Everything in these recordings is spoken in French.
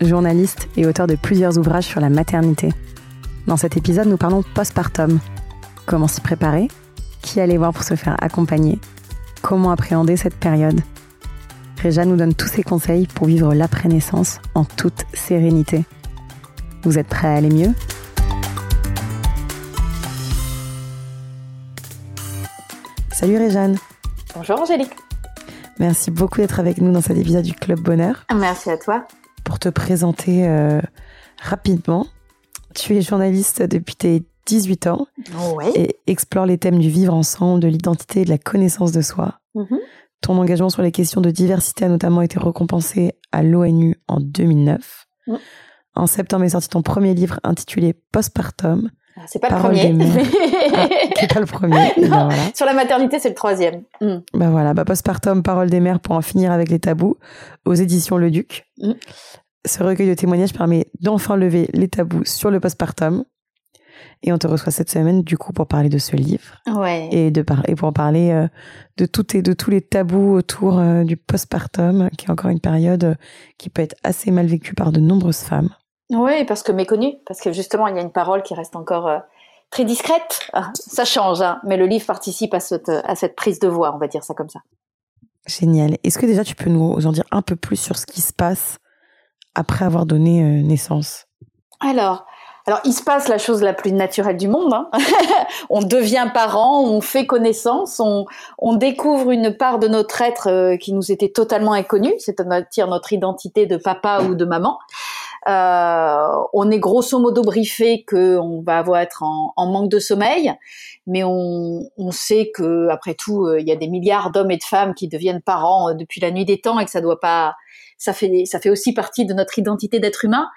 journaliste et auteur de plusieurs ouvrages sur la maternité. Dans cet épisode, nous parlons postpartum. Comment s'y préparer? Qui aller voir pour se faire accompagner? Comment appréhender cette période? Réjeanne nous donne tous ses conseils pour vivre l'après-naissance en toute sérénité. Vous êtes prêts à aller mieux? Salut Réjeanne Bonjour Angélique Merci beaucoup d'être avec nous dans cet épisode du Club Bonheur. Merci à toi. Pour te présenter euh, rapidement, tu es journaliste depuis tes 18 ans et explore les thèmes du vivre ensemble, de l'identité et de la connaissance de soi. Mhm. Ton engagement sur les questions de diversité a notamment été récompensé à l'ONU en 2009. Mm. En septembre est sorti ton premier livre intitulé Postpartum. Ah, C'est pas le premier. Ah, c'est pas le premier. Ben voilà. Sur la maternité, c'est le troisième. Mm. Bah voilà, bah Postpartum, Parole des mères pour en finir avec les tabous, aux éditions Le Duc. Mm. Ce recueil de témoignages permet d'enfin lever les tabous sur le postpartum. Et on te reçoit cette semaine, du coup, pour parler de ce livre Ouais. et, de par- et pour en parler euh, de, tout et de tous les tabous autour euh, du postpartum, qui est encore une période euh, qui peut être assez mal vécue par de nombreuses femmes. Oui, parce que méconnu, parce que justement, il y a une parole qui reste encore euh, très discrète. Ah, ça change, hein, mais le livre participe à cette, à cette prise de voix, on va dire ça comme ça. Génial. Est-ce que déjà tu peux nous en dire un peu plus sur ce qui se passe après avoir donné euh, naissance? Alors, alors, il se passe la chose la plus naturelle du monde. hein. on devient parent, on fait connaissance, on, on découvre une part de notre être euh, qui nous était totalement inconnue, c'est-à-dire notre identité de papa ou de maman. Euh, on est grosso modo briefé que on va avoir être en, en manque de sommeil, mais on, on sait que après tout, euh, il y a des milliards d'hommes et de femmes qui deviennent parents euh, depuis la nuit des temps et que ça doit pas, ça fait, ça fait aussi partie de notre identité d'être humain.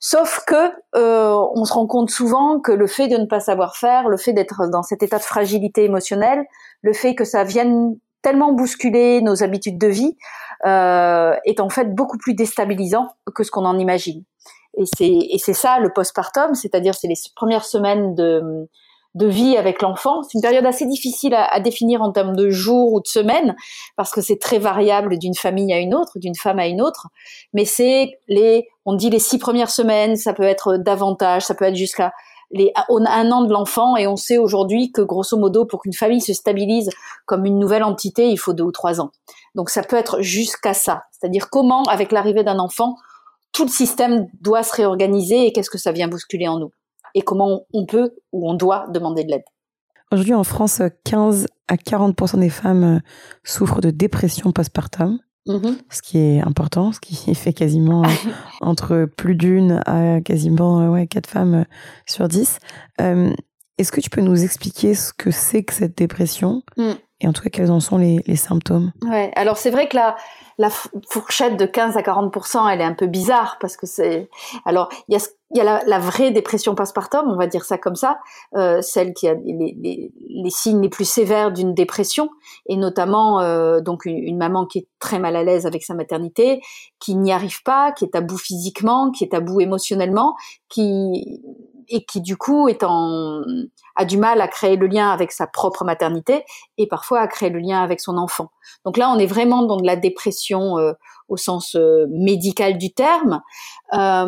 Sauf que euh, on se rend compte souvent que le fait de ne pas savoir faire, le fait d'être dans cet état de fragilité émotionnelle, le fait que ça vienne tellement bousculer nos habitudes de vie, est en fait beaucoup plus déstabilisant que ce qu'on en imagine. Et c'est et c'est ça le postpartum, c'est-à-dire c'est les premières semaines de de vie avec l'enfant. C'est une période assez difficile à, à définir en termes de jours ou de semaines parce que c'est très variable d'une famille à une autre, d'une femme à une autre. Mais c'est les, on dit les six premières semaines, ça peut être davantage, ça peut être jusqu'à les, on a un an de l'enfant et on sait aujourd'hui que grosso modo pour qu'une famille se stabilise comme une nouvelle entité, il faut deux ou trois ans. Donc ça peut être jusqu'à ça. C'est-à-dire comment, avec l'arrivée d'un enfant, tout le système doit se réorganiser et qu'est-ce que ça vient bousculer en nous? Et comment on peut ou on doit demander de l'aide? Aujourd'hui en France, 15 à 40% des femmes euh, souffrent de dépression postpartum, ce qui est important, ce qui fait quasiment euh, entre plus d'une à quasiment euh, ouais, 4 femmes euh, sur 10. Euh, Est-ce que tu peux nous expliquer ce que c'est que cette dépression Mm. et en tout cas quels en sont les, les symptômes? Ouais. Alors c'est vrai que la fourchette de 15 à 40% elle est un peu bizarre parce que c'est alors il y a ce- il y a la, la vraie dépression postpartum, on va dire ça comme ça, euh, celle qui a les, les, les signes les plus sévères d'une dépression et notamment euh, donc une, une maman qui est très mal à l'aise avec sa maternité, qui n'y arrive pas, qui est à bout physiquement, qui est à bout émotionnellement, qui et qui du coup est en a du mal à créer le lien avec sa propre maternité et parfois à créer le lien avec son enfant. Donc là, on est vraiment dans de la dépression euh, au sens euh, médical du terme, euh,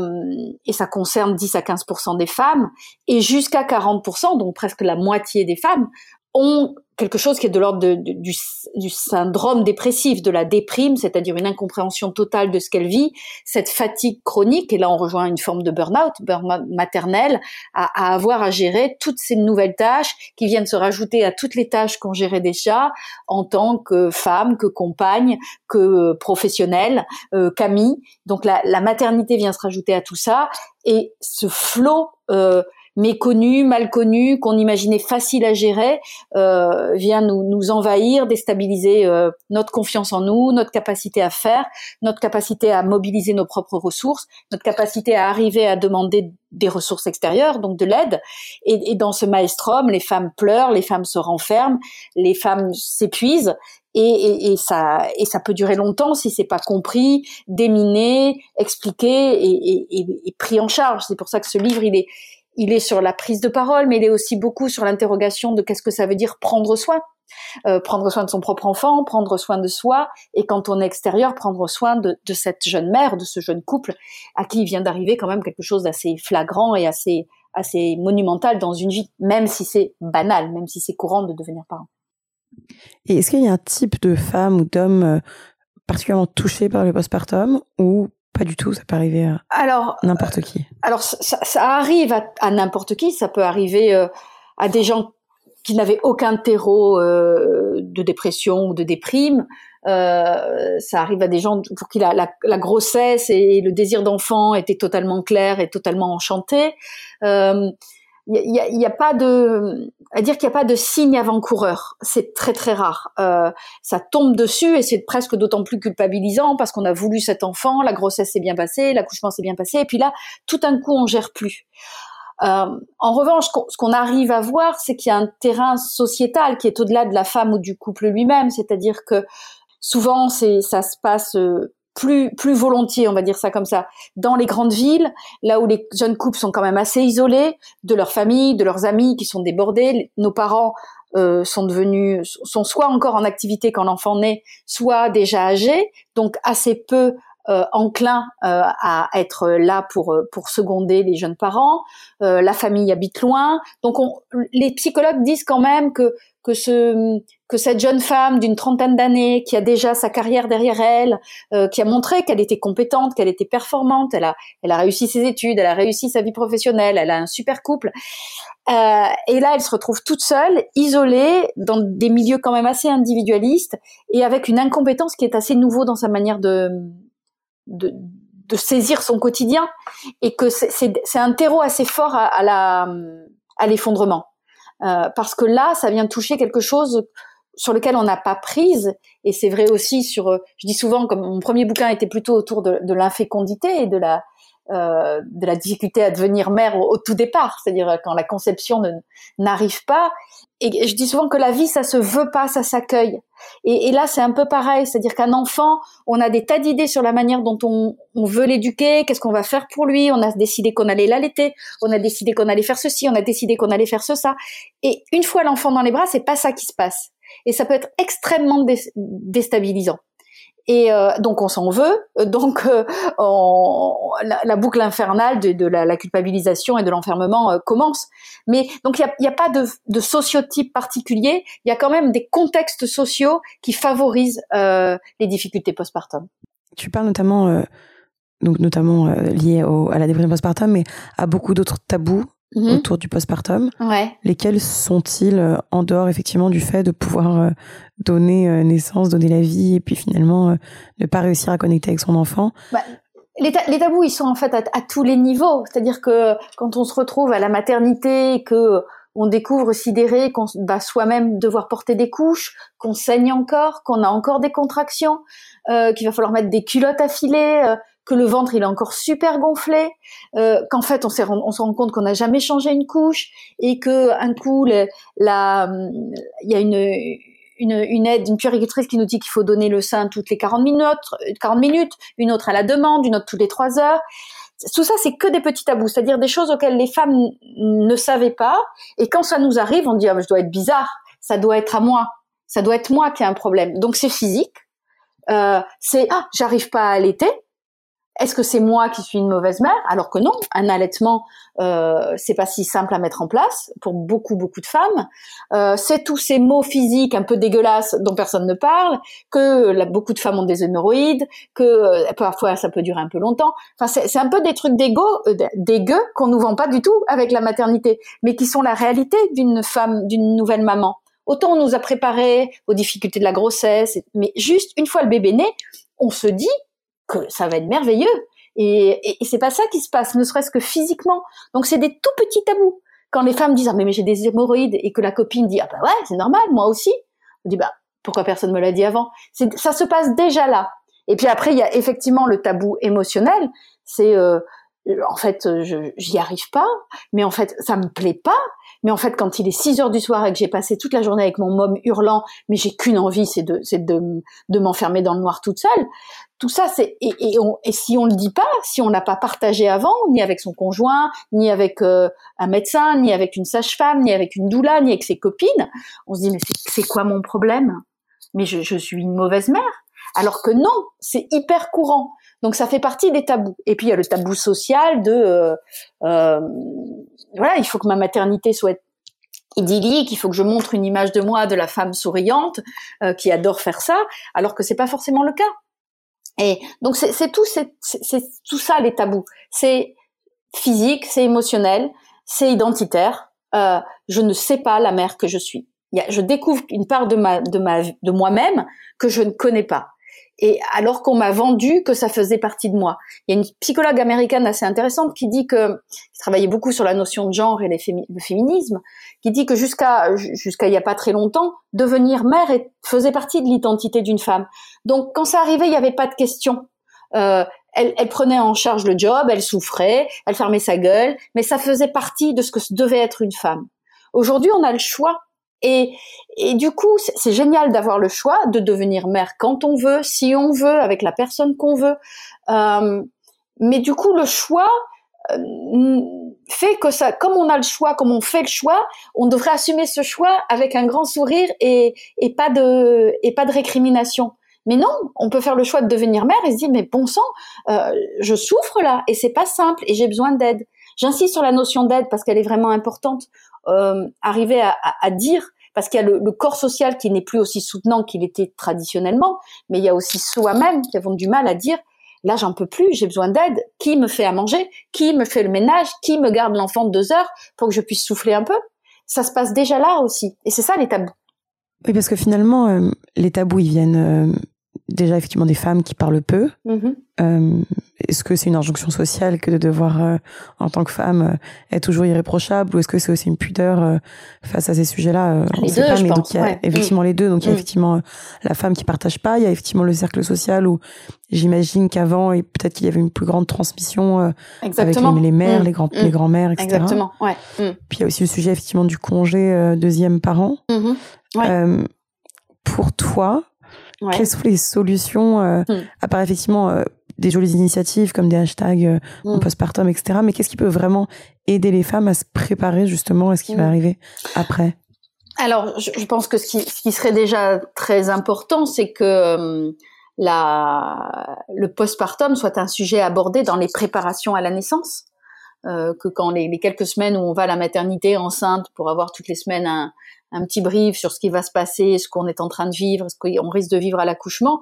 et ça concerne 10 à 15% des femmes, et jusqu'à 40% donc presque la moitié des femmes, ont quelque chose qui est de l'ordre du, syndrome dépressif, de la déprime, c'est-à-dire une incompréhension totale de ce qu'elle vit, cette fatigue chronique, et là on rejoint une forme de burn-out, burn-out maternel, à, à avoir à gérer toutes ces nouvelles tâches qui viennent se rajouter à toutes les tâches qu'on gérait déjà en tant que femme, que compagne, que professionnelle, euh, qu'amie. Donc la, la maternité vient se rajouter à tout ça, et ce flot euh, méconnu, mal connu, qu'on imaginait facile à gérer, euh, vient nous, nous envahir, déstabiliser euh, notre confiance en nous, notre capacité à faire, notre capacité à mobiliser nos propres ressources, notre capacité à arriver à demander des ressources extérieures, donc de l'aide. Et, et dans ce maelstrom, les femmes pleurent, les femmes se renferment, les femmes s'épuisent, et, et, et, ça et ça peut durer longtemps si c'est pas compris, déminé, expliqué et, et, pris en charge. C'est pour ça que ce livre il est il est sur la prise de parole, mais il est aussi beaucoup sur l'interrogation de qu'est-ce que ça veut dire prendre soin. Euh, prendre soin de son propre enfant, prendre soin de soi, et quand on est extérieur, prendre soin de, cette jeune mère, de ce jeune couple, à qui il vient d'arriver quand même quelque chose d'assez flagrant et assez, assez monumental dans une vie, même si c'est banal, même si c'est courant de devenir parent. Et est-ce qu'il y a un type de femme ou d'homme euh, particulièrement touché par le postpartum ou pas du tout, ça peut arriver à alors, n'importe qui. Alors ça, ça arrive à, n'importe qui, ça peut arriver euh, à des gens qui n'avaient aucun terreau euh, de dépression ou de déprime. Euh, ça arrive à des gens pour qui la, la, la grossesse et le désir d'enfant étaient totalement clairs et totalement enchantés. Il y a, y a, pas de à dire qu'il n'y a pas de signe avant-coureur. C'est très très rare. Euh, ça tombe dessus et c'est presque d'autant plus culpabilisant parce qu'on a voulu cet enfant, la grossesse s'est bien passée, l'accouchement s'est bien passé, et puis là, tout un coup, on gère plus. Euh, en revanche, ce qu'on arrive à voir, c'est qu'il y a un terrain sociétal qui est au-delà de la femme ou du couple lui-même, c'est-à-dire que souvent, c'est ça se passe euh, plus plus volontiers, on va dire ça comme ça, dans les grandes villes, là où les jeunes couples sont quand même assez isolés de leur famille, de leurs amis qui sont débordés. Nos parents euh, sont devenus sont soit encore en activité quand l'enfant naît, soit déjà âgés, donc assez peu euh, enclins euh, à être là pour pour seconder les jeunes parents. la famille habite loin, donc on, les psychologues disent quand même que que ce que cette jeune femme d'une trentaine d'années qui a déjà sa carrière derrière elle, euh, qui a montré qu'elle était compétente, qu'elle était performante, elle a elle a réussi ses études, elle a réussi sa vie professionnelle, elle a un super couple. Euh, et là, elle se retrouve toute seule, isolée, dans des milieux quand même assez individualistes et avec une incompétence qui est assez nouveau dans sa manière de de, de saisir son quotidien et que c'est un terreau assez fort à, la à l'effondrement. Euh, parce que là, ça vient toucher quelque chose sur lequel on n'a pas prise. Et c'est vrai aussi sur, euh, je dis souvent, comme mon premier bouquin était plutôt autour de, de l'infécondité et de la, euh, de la difficulté à devenir mère au, tout départ, c'est-à-dire euh, quand la conception n'arrive pas. Et je dis souvent que la vie, ça se veut pas, ça s'accueille. Et, là, c'est un peu pareil, c'est-à-dire qu'un enfant, on a des tas d'idées sur la manière dont on, veut l'éduquer, qu'est-ce qu'on va faire pour lui. On a décidé qu'on allait l'allaiter, on a décidé qu'on allait faire ceci, on a décidé qu'on allait faire ça. Et une fois l'enfant dans les bras, c'est pas ça qui se passe. Et ça peut être extrêmement déstabilisant. Et euh, donc on s'en veut, donc euh, la, boucle infernale de, la, culpabilisation et de l'enfermement euh, commence. Mais donc il n'y a, pas de, de, sociotype particulier, il y a quand même des contextes sociaux qui favorisent les difficultés postpartum. Tu parles notamment, donc notamment lié à la dépression postpartum, mais à beaucoup d'autres tabous Mhm. autour du postpartum. Ouais. Lesquels sont-ils euh, en dehors effectivement du fait de pouvoir euh, donner euh, naissance, donner la vie et puis finalement ne pas réussir à connecter avec son enfant? Bah, les, tabous, ils sont en fait à, tous les niveaux. C'est-à-dire que quand on se retrouve à la maternité, que on découvre sidéré qu'on va soi-même devoir porter des couches, qu'on saigne encore, qu'on a encore des contractions, qu'il va falloir mettre des culottes à filet, que le ventre il est encore super gonflé, euh, qu'en fait on, se rend compte qu'on n'a jamais changé une couche et que un coup la il y a une aide, une puéricultrice qui nous dit qu'il faut donner le sein toutes les 40 minutes, 40 minutes, une autre à la demande, une autre toutes les 3 heures. Tout ça, c'est que des petits tabous, c'est-à-dire des choses auxquelles les femmes ne savaient pas. Et quand ça nous arrive, on dit ah, je dois être bizarre, ça doit être à moi, ça doit être moi qui ai un problème. Donc c'est physique, euh, c'est ah j'arrive pas à allaiter, est-ce que c'est moi qui suis une mauvaise mère? Alors que non, un allaitement, euh, c'est pas si simple à mettre en place pour beaucoup beaucoup de femmes. Euh, c'est tous ces mots physiques un peu dégueulasses dont personne ne parle, que beaucoup de femmes ont des hémorroïdes, que euh, parfois ça peut durer un peu longtemps. Enfin, c'est un peu des trucs d'égo, euh, dégueux qu'on nous vend pas du tout avec la maternité, mais qui sont la réalité d'une femme, d'une nouvelle maman. Autant on nous a préparé aux difficultés de la grossesse, mais juste une fois le bébé né, on se dit que ça va être merveilleux. Et, c'est pas ça qui se passe, ne serait-ce que physiquement. Donc c'est des tout petits tabous. quand les femmes disent ah mais, j'ai des hémorroïdes et que la copine dit ah bah ouais c'est normal moi aussi, on dit bah pourquoi personne me l'a dit avant? Ça se passe déjà là. Et puis après il y a effectivement le tabou émotionnel, c'est euh, en fait, j'y arrive pas, mais en fait, ça me plaît pas. Mais en fait, quand il est 6 heures du soir et que j'ai passé toute la journée avec mon môme hurlant, mais j'ai qu'une envie, c'est de, c'est de, de m'enfermer dans le noir toute seule. Tout ça, c'est et, et, et, si on le dit pas, si on n'a pas partagé avant, ni avec son conjoint, ni avec euh, un médecin, ni avec une sage-femme, ni avec une doula, ni avec ses copines, on se dit mais c'est quoi mon problème? Mais je, je suis une mauvaise mère. Alors que non, c'est hyper courant. Donc ça fait partie des tabous. Et puis il y a le tabou social de euh, euh, voilà, il faut que ma maternité soit idyllique, il faut que je montre une image de moi de la femme souriante euh, qui adore faire ça, alors que c'est pas forcément le cas. Et donc c'est tout, c'est tout ça les tabous. C'est physique, c'est émotionnel, c'est identitaire. Euh, je ne sais pas la mère que je suis. je découvre une part de ma de ma de moi-même que je ne connais pas et alors qu'on m'a vendu que ça faisait partie de moi. Il y a une psychologue américaine assez intéressante qui dit que, qui travaillait beaucoup sur la notion de genre et le féminisme, qui dit que jusqu'à jusqu'à il y a pas très longtemps, devenir mère faisait partie de l'identité d'une femme. Donc quand ça arrivait, il n'y avait pas de question. Euh, elle, elle, prenait en charge le job, elle souffrait, elle fermait sa gueule, mais ça faisait partie de ce que devait être une femme. Aujourd'hui, on a le choix et, du coup, c'est génial d'avoir le choix de devenir mère quand on veut, si on veut, avec la personne qu'on veut. Euh, mais du coup, le choix euh, fait que ça, comme on a le choix, comme on fait le choix, on devrait assumer ce choix avec un grand sourire et, et pas de et pas de récrimination. Mais non, on peut faire le choix de devenir mère et se dire mais bon sang, euh, je souffre là et c'est pas simple et j'ai besoin d'aide. J'insiste sur la notion d'aide parce qu'elle est vraiment importante. Euh, arriver à, à, dire, parce qu'il y a le, le, corps social qui n'est plus aussi soutenant qu'il était traditionnellement, mais il y a aussi soi-même qui avons du mal à dire, là j'en peux plus, j'ai besoin d'aide, qui me fait à manger, qui me fait le ménage, qui me garde l'enfant de deux heures pour que je puisse souffler un peu. Ça se passe déjà là aussi, et c'est ça les tabous. Oui, parce que finalement, euh, les tabous, ils viennent euh, déjà effectivement des femmes qui parlent peu. Mm-hmm. Euh, est-ce que c'est une injonction sociale que de devoir, euh, en tant que femme, euh, être toujours irréprochable, ou est-ce que c'est aussi une pudeur face à ces sujets-là Les deux, pas, je mais pense. Donc il y a effectivement les deux. Donc il y a mm. effectivement la femme qui partage pas, il y a effectivement le cercle social où j'imagine qu'avant et peut-être qu'il y avait une plus grande transmission avec les, mères, mm. les grands, mm. les grands-mères, etc. Exactement. Ouais. Puis il y a aussi le sujet effectivement du congé deuxième parent. Mm-hmm. pour toi, quelles sont les solutions, euh, à part effectivement euh, des jolies initiatives comme des hashtags euh, en hmm. postpartum, etc. Mais qu'est-ce qui peut vraiment aider les femmes à se préparer justement à ce qui va hmm. arriver après? Alors, je, pense que ce qui, ce qui, serait déjà très important, c'est que la, le postpartum soit un sujet abordé dans les préparations à la naissance. Euh, que quand les, les, quelques semaines où on va à la maternité enceinte pour avoir toutes les semaines un, un petit brief sur ce qui va se passer, ce qu'on est en train de vivre, ce qu'on risque de vivre à l'accouchement,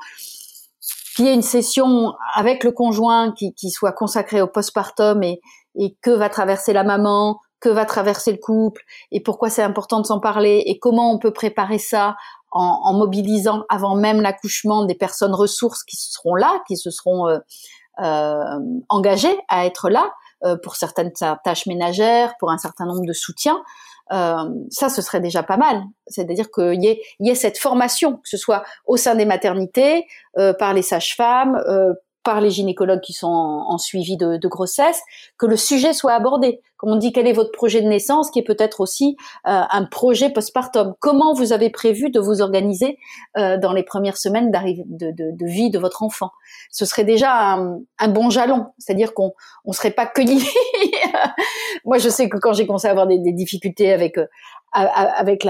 qu'il y ait une session avec le conjoint qui, soit consacrée au postpartum et, et que va traverser la maman, que va traverser le couple et pourquoi c'est important de s'en parler et comment on peut préparer ça en, en mobilisant avant même l'accouchement des personnes ressources qui seront là, qui se seront euh, euh, engagées à être là euh, pour certaines tâches ménagères, pour un certain nombre de soutiens. Euh, ça, ce serait déjà pas mal. C'est-à-dire qu'il y ait, y ait cette formation, que ce soit au sein des maternités, euh, par les sages-femmes, euh, par les gynécologues qui sont en, suivi de, de, grossesse, que le sujet soit abordé. Comme on dit, quel est votre projet de naissance, qui est peut-être aussi euh, un projet postpartum. Comment vous avez prévu de vous organiser euh, dans les premières semaines de, de, de, vie de votre enfant? Ce serait déjà un, un bon jalon, c'est-à-dire qu'on on serait pas que Moi, je sais que quand j'ai commencé à avoir des, difficultés avec euh, avec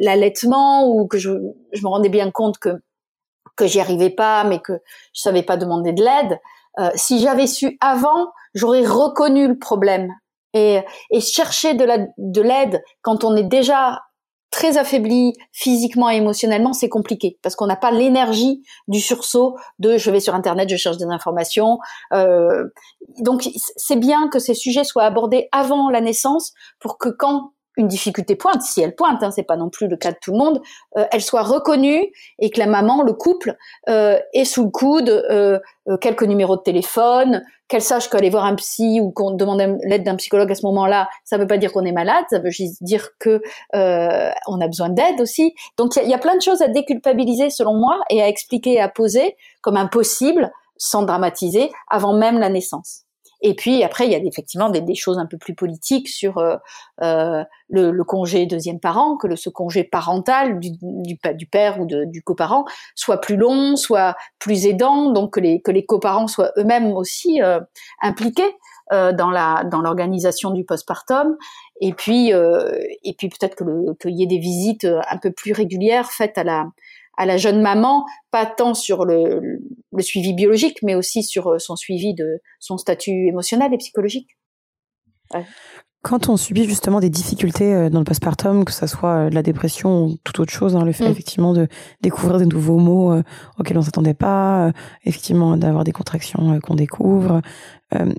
l'allaitement la, ou que je, me rendais bien compte que que j'y arrivais pas, mais que je savais pas demander de l'aide. Euh, si j'avais su avant, j'aurais reconnu le problème et, et chercher de l'aide quand on est déjà très affaibli physiquement et émotionnellement, c'est compliqué parce qu'on n'a pas l'énergie du sursaut de je vais sur internet, je cherche des informations. Euh, donc c'est bien que ces sujets soient abordés avant la naissance pour que quand une difficulté pointe, si elle pointe, hein, c'est pas non plus le cas de tout le monde, euh, elle soit reconnue et que la maman, le couple, euh, ait sous le coude euh, euh, quelques numéros de téléphone, qu'elle sache qu'aller voir un psy ou qu'on demande l'aide d'un psychologue à ce moment-là, ça veut pas dire qu'on est malade, ça veut juste dire que euh, on a besoin d'aide aussi. Donc il y, y, a plein de choses à déculpabiliser selon moi et à expliquer et à poser comme impossible sans dramatiser avant même la naissance. Et puis après, il y a effectivement des, choses un peu plus politiques sur euh, euh, le, le, congé deuxième parent, que le, ce congé parental du, du, du père ou de, du coparent soit plus long, soit plus aidant, donc que les, que les coparents soient eux-mêmes aussi euh, impliqués euh, dans la dans l'organisation du postpartum. Et puis euh, et puis peut-être que qu'il y ait des visites un peu plus régulières faites à la à la jeune maman, pas tant sur le, le, suivi biologique, mais aussi sur euh, son suivi de son statut émotionnel et psychologique. Ouais. Quand on subit justement des difficultés euh, dans le postpartum, que ce soit euh, la dépression ou toute autre chose, hein, le fait mmh. effectivement de découvrir des nouveaux mots euh, auxquels on s'attendait pas, euh, effectivement d'avoir des contractions euh, qu'on découvre,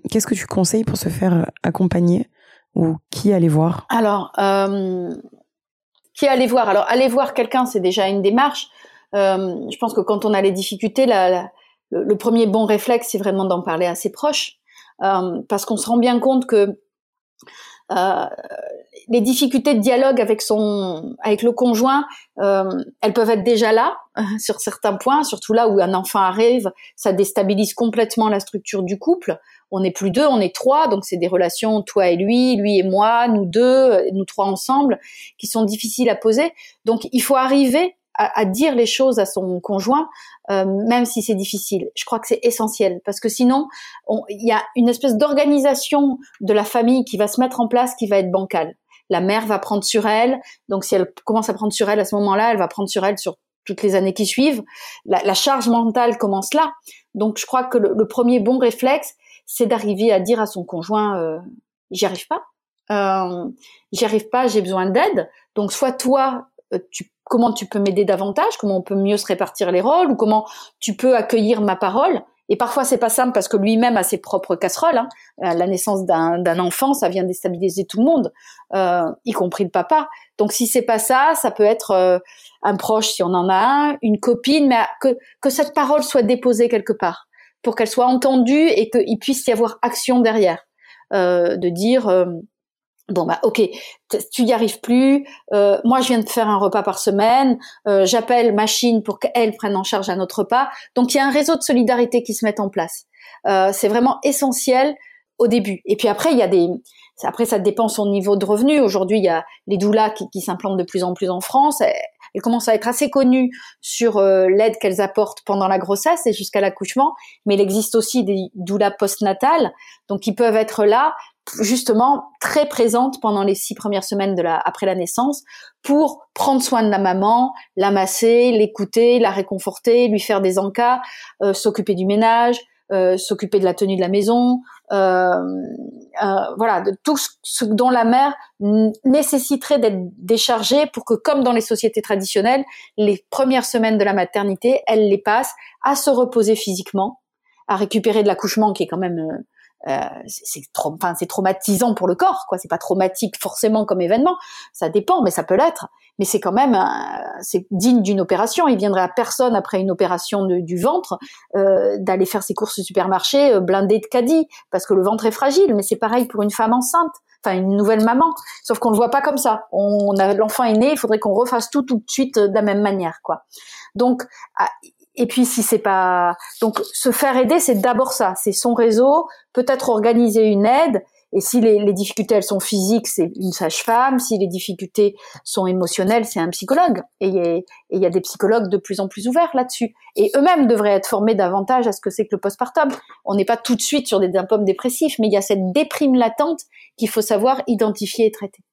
qu'est-ce que tu conseilles pour se faire accompagner ou qui aller voir? Alors, qui aller voir? Alors, aller voir quelqu'un, c'est déjà une démarche. Euh, je pense que quand on a les difficultés, la, le, premier bon réflexe, c'est vraiment d'en parler à ses proches, euh, parce qu'on se rend bien compte que euh, les difficultés de dialogue avec son, avec le conjoint, euh, elles peuvent être déjà là sur certains points, surtout là où un enfant arrive, ça déstabilise complètement la structure du couple. On n'est plus deux, on est trois, donc c'est des relations toi et lui, lui et moi, nous deux, nous trois ensemble, qui sont difficiles à poser. Donc il faut arriver à, à, dire les choses à son conjoint, euh, même si c'est difficile. Je crois que c'est essentiel parce que sinon, il y a une espèce d'organisation de la famille qui va se mettre en place qui va être bancale. La mère va prendre sur elle, donc si elle commence à prendre sur elle à ce moment-là, elle va prendre sur elle sur toutes les années qui suivent. La, la charge mentale commence là. Donc je crois que le, le premier bon réflexe, c'est d'arriver à dire à son conjoint, euh, j'y arrive pas. Euh, j'y arrive pas, j'ai besoin d'aide. Donc soit toi, euh, tu comment tu peux m'aider davantage, comment on peut mieux se répartir les rôles, ou comment tu peux accueillir ma parole. Et parfois c'est pas simple parce que lui-même a ses propres casseroles. Hein. La naissance d'un enfant, ça vient déstabiliser tout le monde, euh, y compris le papa. Donc si c'est pas ça, ça peut être euh, un proche si on en a un, une copine, mais que que cette parole soit déposée quelque part pour qu'elle soit entendue et qu'il puisse y avoir action derrière, euh, de dire euh, Bon bah ok, tu y arrives plus. Euh, moi je viens de faire un repas par semaine. Euh, J'appelle machine pour qu'elle prenne en charge un autre repas. Donc il y a un réseau de solidarité qui se met en place. Euh, c'est vraiment essentiel au début. Et puis après il y a des, après ça dépend son niveau de revenu. Aujourd'hui il y a les doulas qui, qui s'implantent de plus en plus en France. Elles commencent à être assez connues sur euh, l'aide qu'elles apportent pendant la grossesse et jusqu'à l'accouchement. Mais il existe aussi des doulas postnatales, donc qui peuvent être là justement très présente pendant les six premières semaines de la, après la naissance pour prendre soin de la maman, la masser, l'écouter, la réconforter, lui faire des encas, euh, s'occuper du ménage, euh, s'occuper de la tenue de la maison, euh, euh voilà, de tout ce dont la mère nécessiterait d'être déchargée pour que, comme dans les sociétés traditionnelles, les premières semaines de la maternité, elle les passe à se reposer physiquement, à récupérer de l'accouchement qui est quand même euh, c'est trop, enfin c'est traumatisant pour le corps, quoi. C'est pas traumatique forcément comme événement, ça dépend, mais ça peut l'être. Mais c'est quand même, c'est digne d'une opération. Il viendrait à personne après une opération du ventre euh, d'aller faire ses courses au supermarché euh, blindé de caddie, parce que le ventre est fragile. Mais c'est pareil pour une femme enceinte, enfin une nouvelle maman. Sauf qu'on le voit pas comme ça. On, a l'enfant est né, il faudrait qu'on refasse tout tout de suite de la même manière, quoi. Donc ah, et puis si c'est pas donc se faire aider, c'est d'abord ça, c'est son réseau, peut-être organiser une aide. Et si les, difficultés elles sont physiques, c'est une sage-femme. Si les difficultés sont émotionnelles, c'est un psychologue. Et il y, a des psychologues de plus en plus ouverts là-dessus. Et eux-mêmes devraient être formés davantage à ce que c'est que le postpartum. On n'est pas tout de suite sur des symptômes dépressifs, mais il y a cette déprime latente qu'il faut savoir identifier et traiter.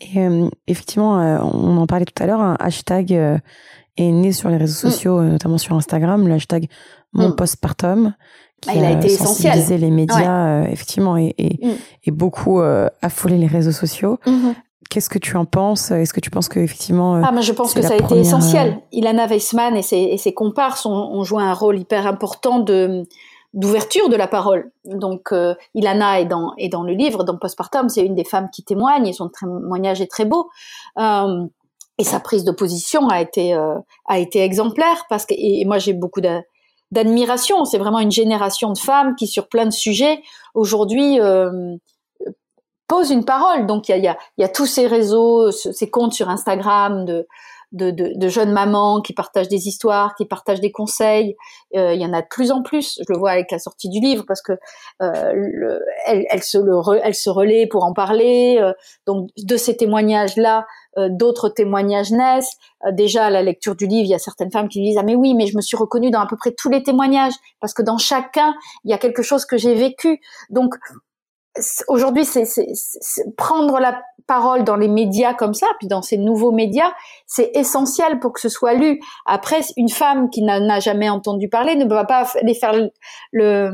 Et euh, effectivement, euh, on en parlait tout à l'heure, un hashtag euh, est né sur les réseaux mm. sociaux, mmh. notamment sur Instagram, le hashtag mon mmh. postpartum, qui ah, il a, a été sensibilisé les médias, ouais. euh, effectivement, et, et, mmh. et beaucoup euh, affolé les réseaux sociaux. -hmm. Qu'est-ce que tu en penses? Est-ce que tu penses que effectivement Ah, mais je pense que ça a été essentiel. Ilana Weissman et ses, et ses comparses ont, ont, joué un rôle hyper important de d'ouverture de la parole. Donc, euh, Ilana est dans, est dans le livre, dans Postpartum, c'est une des femmes qui témoigne, et son témoignage est très beau. Euh, et sa prise de position a été, euh, a été exemplaire, parce que, et, moi j'ai beaucoup d'admiration, c'est vraiment une génération de femmes qui, sur plein de sujets, aujourd'hui, euh, posent une parole. Donc, il y a, y, a, y a tous ces réseaux, ces comptes sur Instagram de de, de, jeunes mamans qui partagent des histoires, qui partagent des conseils. Euh, il y en a de plus en plus. Je le vois avec la sortie du livre parce que euh, le, elle, elle, se le elle se relaie pour en parler. Euh, donc de ces témoignages-là, euh, d'autres témoignages naissent. Euh, déjà à la lecture du livre, il y a certaines femmes qui disent ah mais oui, mais je me suis reconnue dans à peu près tous les témoignages parce que dans chacun il y a quelque chose que j'ai vécu. Donc aujourd'hui, c'est prendre la parole dans les médias comme ça, puis dans ces nouveaux médias, c'est essentiel pour que ce soit lu. Après, une femme qui n'a jamais entendu parler ne va pas aller faire le,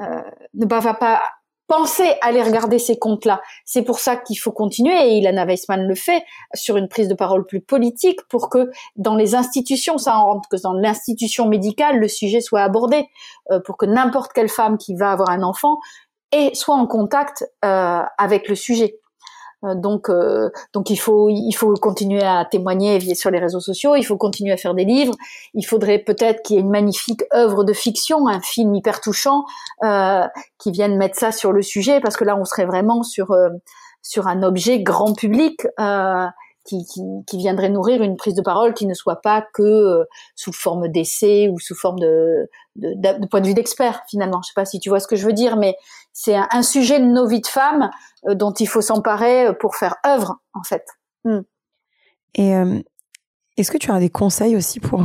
euh, ne va pas penser à aller regarder ces comptes-là. C'est pour ça qu'il faut continuer, et Ilana Weissman le fait, sur une prise de parole plus politique, pour que dans les institutions, ça rentre que dans l'institution médicale, le sujet soit abordé, euh, pour que n'importe quelle femme qui va avoir un enfant soit en contact euh, avec le sujet. Euh, donc, euh, donc il faut, il faut continuer à témoigner sur les réseaux sociaux. Il faut continuer à faire des livres. Il faudrait peut-être qu'il y ait une magnifique œuvre de fiction, un film hyper touchant, euh, qui vienne mettre ça sur le sujet, parce que là, on serait vraiment sur sur un objet grand public qui, qui, qui, viendrait nourrir une prise de parole qui ne soit pas que euh, sous forme d'essai ou sous forme de, de, de, point de vue d'expert finalement. Je sais pas si tu vois ce que je veux dire, mais c'est un, un, sujet de nos vies de femmes euh, dont il faut s'emparer euh, pour faire œuvre en fait. Hmm. Et est-ce que tu as des conseils aussi pour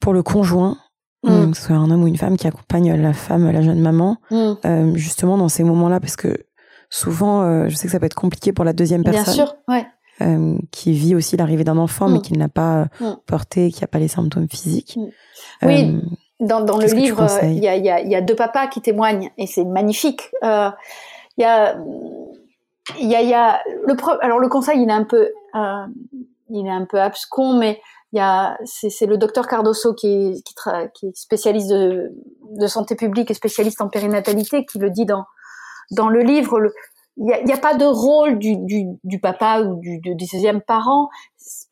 pour le conjoint hmm. que ce soit un homme ou une femme qui accompagne la femme, la jeune maman, hmm. justement dans ces moments-là, parce que souvent, je sais que ça peut être compliqué pour la deuxième personne. Bien sûr, ouais. Euh, qui vit aussi l'arrivée d'un enfant, mais mm. qui ne l'a pas euh, mm. porté, qui n'a pas les symptômes physiques. Mm. Oui, euh, dans, dans le livre, il y a, y, a, y a, deux papas qui témoignent, et c'est magnifique. Il y a, il y a, y a le alors le conseil, il est un peu, il est un peu abscon, mais il y a, c'est le docteur Cardoso qui est, qui, qui est spécialiste de, de, santé publique et spécialiste en périnatalité, qui le dit dans dans le livre. Le, il n'y a, pas de rôle du, papa ou du, deuxième parent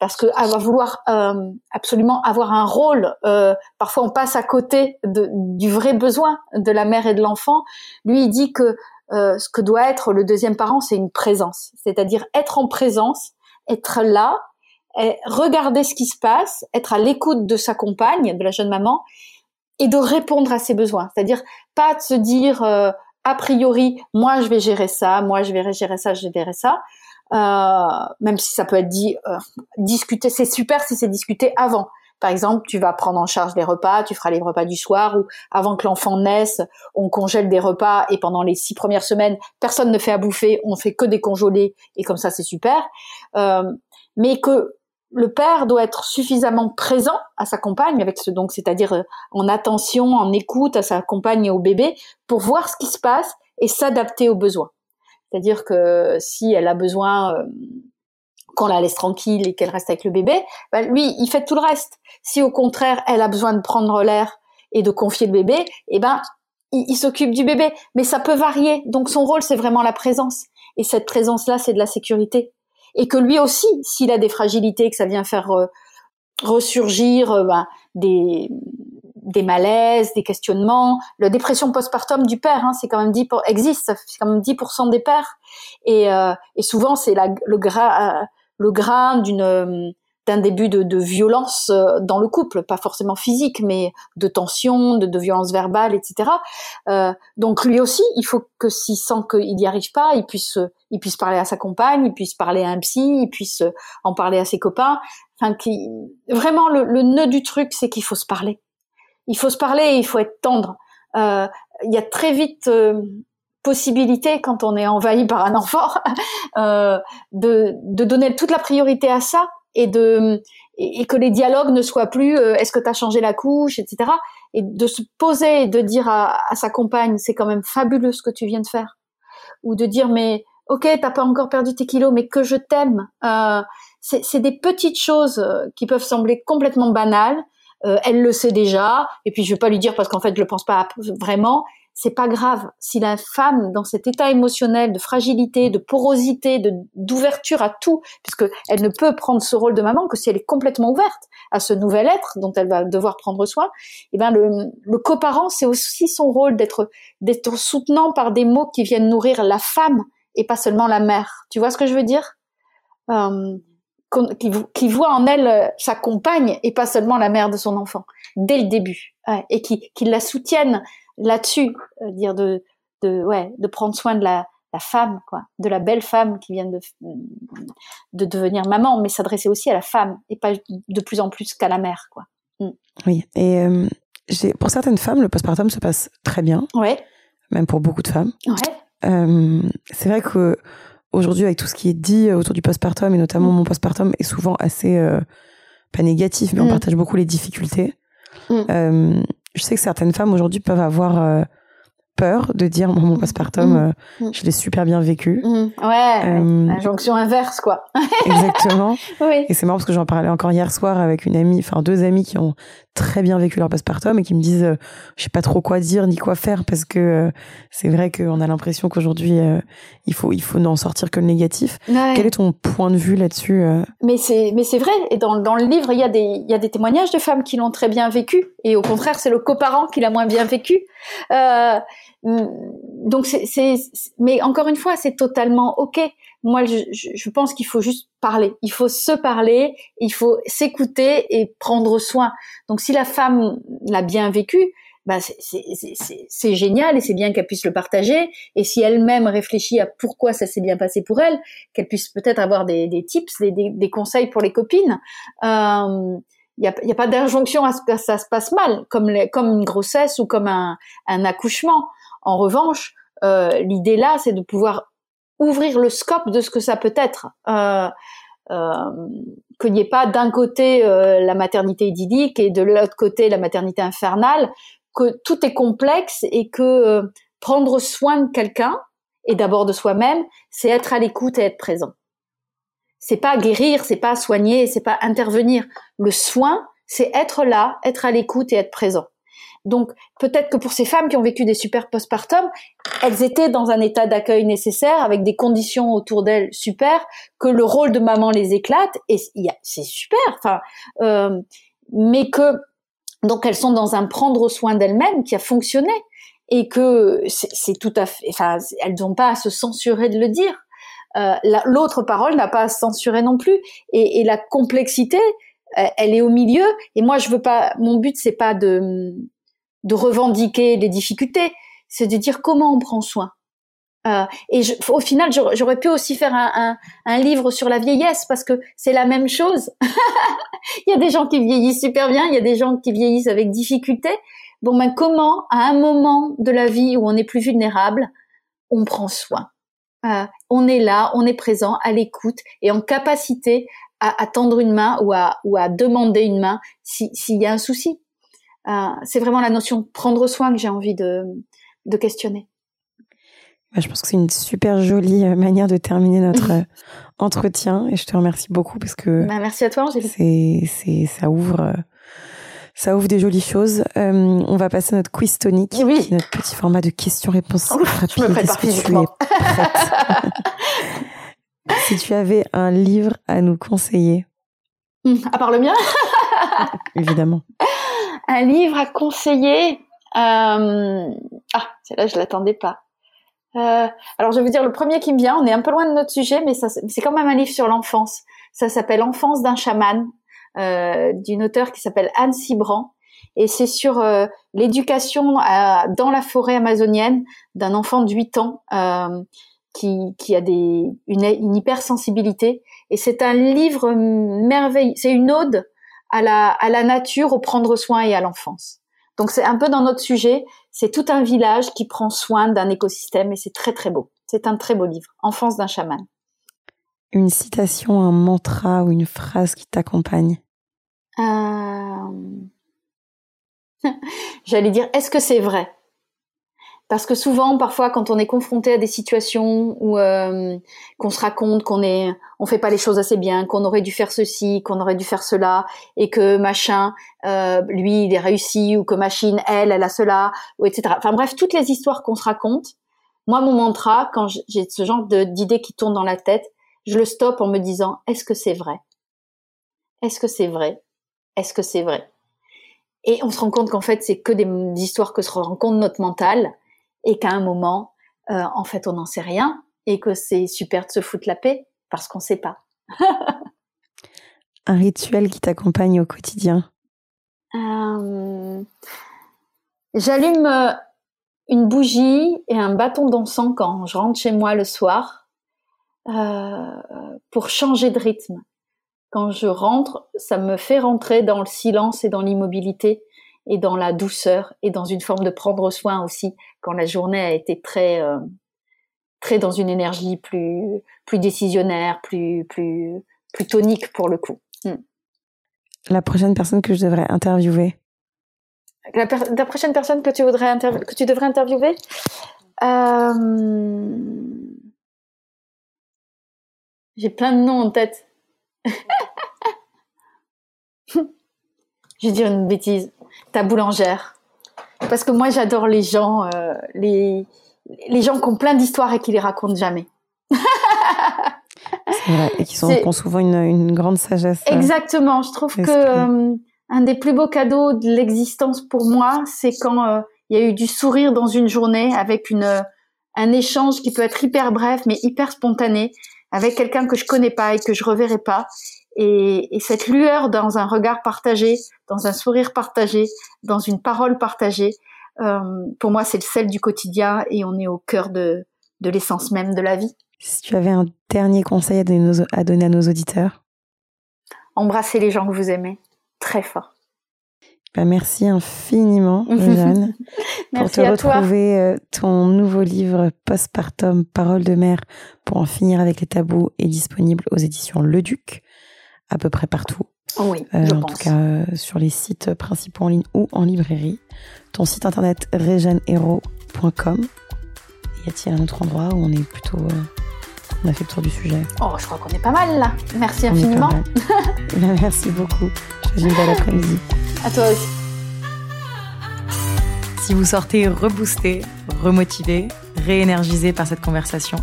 parce que à vouloir euh, absolument avoir un rôle, euh, parfois on passe à côté du vrai besoin de la mère et de l'enfant. Lui, il dit que euh, ce que doit être le deuxième parent, c'est une présence, c'est-à-dire être en présence, être là, et regarder ce qui se passe, être à l'écoute de sa compagne, de la jeune maman, et de répondre à ses besoins. C'est-à-dire pas de se dire a priori, moi je vais gérer ça, moi je vais gérer ça, je vais ça. Euh, même si ça peut être dit, euh, discuter, c'est super si c'est discuté avant. Par exemple, tu vas prendre en charge les repas, tu feras les repas du soir ou avant que l'enfant naisse, on congèle des repas et pendant les six premières semaines, personne ne fait à bouffer, on fait que décongeler et comme ça c'est super. Euh, mais que le père doit être suffisamment présent à sa compagne, avec ce donc, c'est-à-dire euh, en attention, en écoute à sa compagne et au bébé, pour voir ce qui se passe et s'adapter aux besoins. C'est-à-dire que si elle a besoin euh, qu'on la laisse tranquille et qu'elle reste avec le bébé, ben lui, il fait tout le reste. Si au contraire, elle a besoin de prendre l'air et de confier le bébé, eh ben, il, il s'occupe du bébé. Mais ça peut varier. Donc son rôle, c'est vraiment la présence. Et cette présence-là, c'est de la sécurité et que lui aussi, s'il a des fragilités, que ça vient faire euh, ressurgir euh, ben, des, malaises, des questionnements. La dépression postpartum du père, hein, c'est quand même 10 pour, existe, c'est quand même 10% des pères. Et, euh, souvent, c'est le grain d'une d'un début de, de, violence euh, dans le couple, pas forcément physique, mais de tension, de, de violence verbale, etc. Euh, donc lui aussi, il faut que s'il sent qu'il n'y arrive pas, il puisse, il puisse parler à sa compagne, il puisse parler à un psy, il puisse en parler à ses copains. Enfin, qui, vraiment, le, le nœud du truc, c'est qu'il faut se parler. Il faut se parler et il faut être tendre. Euh, il y a très vite euh, possibilité, quand on est envahi par un enfant, euh, de, de donner toute la priorité à ça et de et, que les dialogues ne soient plus euh, est-ce que tu as changé la couche, etc. Et de se poser et de dire à, sa compagne c'est quand même fabuleux ce que tu viens de faire, ou de dire mais ok t'as pas encore perdu tes kilos mais que je t'aime. Euh, c'est des petites choses euh, qui peuvent sembler complètement banales, elle le sait déjà, et puis je vais pas lui dire parce qu'en fait je le pense pas vraiment. C'est pas grave si la femme dans cet état émotionnel de fragilité, de porosité, de d'ouverture à tout, puisque elle ne peut prendre ce rôle de maman que si elle est complètement ouverte à ce nouvel être dont elle va devoir prendre soin. Et eh ben le, coparent c'est aussi son rôle d'être d'être soutenant par des mots qui viennent nourrir la femme et pas seulement la mère. Tu vois ce que je veux dire? Euh, qui, voit en elle euh, sa compagne et pas seulement la mère de son enfant dès le début et qui, qui la soutiennent là-dessus, euh, dire de, de ouais de prendre soin de la, la femme quoi, de la belle femme qui vient de de devenir maman, mais s'adresser aussi à la femme et pas de plus en plus qu'à la mère quoi. Mm. Oui et euh, pour certaines femmes le postpartum se passe très bien. Ouais. Même pour beaucoup de femmes. Ouais. Euh, c'est vrai que aujourd'hui, avec tout ce qui est dit autour du postpartum, et notamment mm. mon postpartum, est souvent assez, euh, pas négatif, mais on mm. partage beaucoup les difficultés. Euh, je sais que certaines femmes aujourd'hui peuvent avoir euh, peur de dire mon mmh. postpartum, mmh. Euh, je l'ai super bien vécu. Mmh. Ouais, euh, la jonction inverse quoi. exactement. Oui. Et c'est marrant parce que j'en parlais encore hier soir avec une amie, enfin deux amies qui ont très bien vécu leur postpartum et qui me disent euh, je sais pas trop quoi dire ni quoi faire parce que euh, c'est vrai qu'on a l'impression qu'aujourd'hui il faut il faut n'en sortir que le négatif. Quel est ton point de vue là-dessus Mais c'est mais c'est vrai et dans dans le livre il y a des il y a des témoignages de femmes qui l'ont très bien vécu et au contraire c'est le coparent qui l'a moins bien vécu. Euh, Mm, donc c'est, mais encore une fois, c'est totalement ok. Moi, je, je pense qu'il faut juste parler. Il faut se parler, il faut s'écouter et prendre soin. Donc, si la femme l'a bien vécu, bah c'est génial et c'est bien qu'elle puisse le partager. Et si elle-même réfléchit à pourquoi ça s'est bien passé pour elle, qu'elle puisse peut-être avoir des, des tips, des, des, conseils pour les copines. Euh, il n'y a, y a, pas d'injonction à ce que ça se passe mal, comme, les, comme une grossesse ou comme un, un accouchement. En revanche, euh, l'idée là, c'est de pouvoir ouvrir le scope de ce que ça peut être. Euh, euh, qu'il n'y ait pas d'un côté euh, la maternité idyllique et de l'autre côté la maternité infernale, que tout est complexe et que euh, prendre soin de quelqu'un et d'abord de soi-même, c'est être à l'écoute et être présent. C'est pas guérir, c'est pas soigner, c'est pas intervenir. Le soin, c'est être là, être à l'écoute et être présent. Donc peut-être que pour ces femmes qui ont vécu des super postpartum, elles étaient dans un état d'accueil nécessaire avec des conditions autour d'elles super, que le rôle de maman les éclate et c'est super. Enfin, euh, mais que donc elles sont dans un prendre soin d'elles-mêmes qui a fonctionné et que c'est tout à fait. Enfin, elles n'ont pas à se censurer de le dire. Euh, L'autre parole n'a pas à se censurer non plus. Et, et la complexité, elle est au milieu. Et moi, je veux pas. Mon but, c'est pas de de revendiquer les difficultés, c'est de dire comment on prend soin. Euh, et au final, j'aurais pu aussi faire un, livre sur la vieillesse parce que c'est la même chose. il y a des gens qui vieillissent super bien, il y a des gens qui vieillissent avec difficulté. Bon, ben comment, à un moment de la vie où on est plus vulnérable, on prend soin? Euh, on est là, on est présent, à l'écoute et en capacité à, tendre une main ou à, ou à demander une main s'il y a un souci. Euh, c'est vraiment la notion de prendre soin que j'ai envie de, de questionner. Je pense que c'est une super jolie euh, manière de terminer notre euh, entretien et je te remercie beaucoup parce que bah, merci à toi Angélique. C'est, ça ouvre, ça ouvre des jolies choses. on va passer à notre quiz tonique, oui. notre petit format de questions-réponses Je me prépare physiquement. si tu avais un livre à nous conseiller. Hum, à part le mien Évidemment. Un livre à conseiller euh... Ah, celle-là, je l'attendais pas. Euh... Alors, je vais vous dire le premier qui me vient. On est un peu loin de notre sujet, mais c'est quand même un livre sur l'enfance. Ça s'appelle Enfance d'un chaman, euh, d'une auteure qui s'appelle Anne Cibran. Et c'est sur euh, l'éducation dans la forêt amazonienne d'un enfant de 8 ans euh, qui, qui, a des, une, une hypersensibilité. Et c'est un livre merveilleux. C'est une ode à la, à la nature, au prendre soin et à l'enfance. Donc c'est un peu dans notre sujet, c'est tout un village qui prend soin d'un écosystème et c'est très très beau. C'est un très beau livre, Enfance d'un chaman. Une citation, un mantra ou une phrase qui t'accompagne? Euh... J'allais dire, est-ce que c'est vrai? Parce que souvent, parfois, quand on est confronté à des situations où euh, qu'on se raconte qu'on est, on fait pas les choses assez bien, qu'on aurait dû faire ceci, qu'on aurait dû faire cela, et que machin, euh, lui, il est réussi, ou que machine, elle, elle a cela, ou etc. Enfin bref, toutes les histoires qu'on se raconte. Moi, mon mantra, quand j'ai ce genre d'idées qui tournent dans la tête, je le stoppe en me disant est-ce que c'est vrai? Est-ce que c'est vrai? Est-ce que c'est vrai? Et on se rend compte qu'en fait, c'est que des histoires que se rencontre notre mental et qu'à un moment, euh, en fait, on n'en sait rien et que c'est super de se foutre la paix parce qu'on ne sait pas. un rituel qui t'accompagne au quotidien euh, J'allume euh, une bougie et un bâton d'encens quand je rentre chez moi le soir pour changer de rythme. Quand je rentre, ça me fait rentrer dans le silence et dans l'immobilité et dans la douceur et dans une forme de prendre soin aussi quand la journée a été très euh, très dans une énergie plus plus décisionnaire, plus plus plus tonique pour le coup. Hmm. La prochaine personne que je devrais interviewer. La, prochaine personne que tu voudrais que tu devrais interviewer. Euh... J'ai plein de noms en tête. je vais dire une bêtise ta boulangère Parce que moi, j'adore les gens, euh, les, les gens qui ont plein d'histoires et qui les racontent jamais. C'est vrai, et qui, sont, ont souvent une, une, grande sagesse. Euh, Exactement. Je trouve que euh, un des plus beaux cadeaux de l'existence pour moi, c'est quand il y a eu du sourire dans une journée avec une un échange qui peut être hyper bref mais hyper spontané avec quelqu'un que je connais pas et que je reverrai pas et, et, cette lueur dans un regard partagé, dans un sourire partagé, dans une parole partagée, euh, pour moi, c'est le sel du quotidien et on est au cœur de, de l'essence même de la vie. Si tu avais un dernier conseil à donner, à, donner à nos auditeurs? Embrassez les gens que vous aimez très fort. Ben merci infiniment, Jeanne, pour te retrouver euh, ton nouveau livre Postpartum, Parole de mère, pour en finir avec les tabous, est disponible aux éditions Le Duc à peu près partout. Oui, euh, en tout cas euh, sur les sites principaux en ligne ou en librairie. Ton site internet regenhero.com. Y a-t-il un autre endroit où on est plutôt euh, on a fait le tour du sujet Oh, je crois qu'on est pas mal là. Merci infiniment. Ben, merci beaucoup. Je vous une belle après-midi. À toi aussi. Si vous sortez reboosté, remotivé, réénergisé par cette conversation,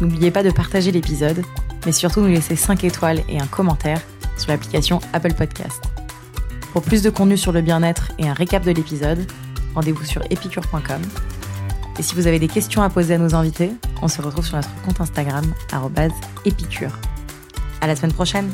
n'oubliez pas de partager l'épisode mais surtout nous laisser 5 étoiles et un commentaire sur l'application Apple Podcast. Pour plus de contenu sur le bien-être et un récap de l'épisode, rendez-vous sur epicure.com. Et si vous avez des questions à poser à nos invités, on se retrouve sur notre compte Instagram, épicure. À la semaine prochaine!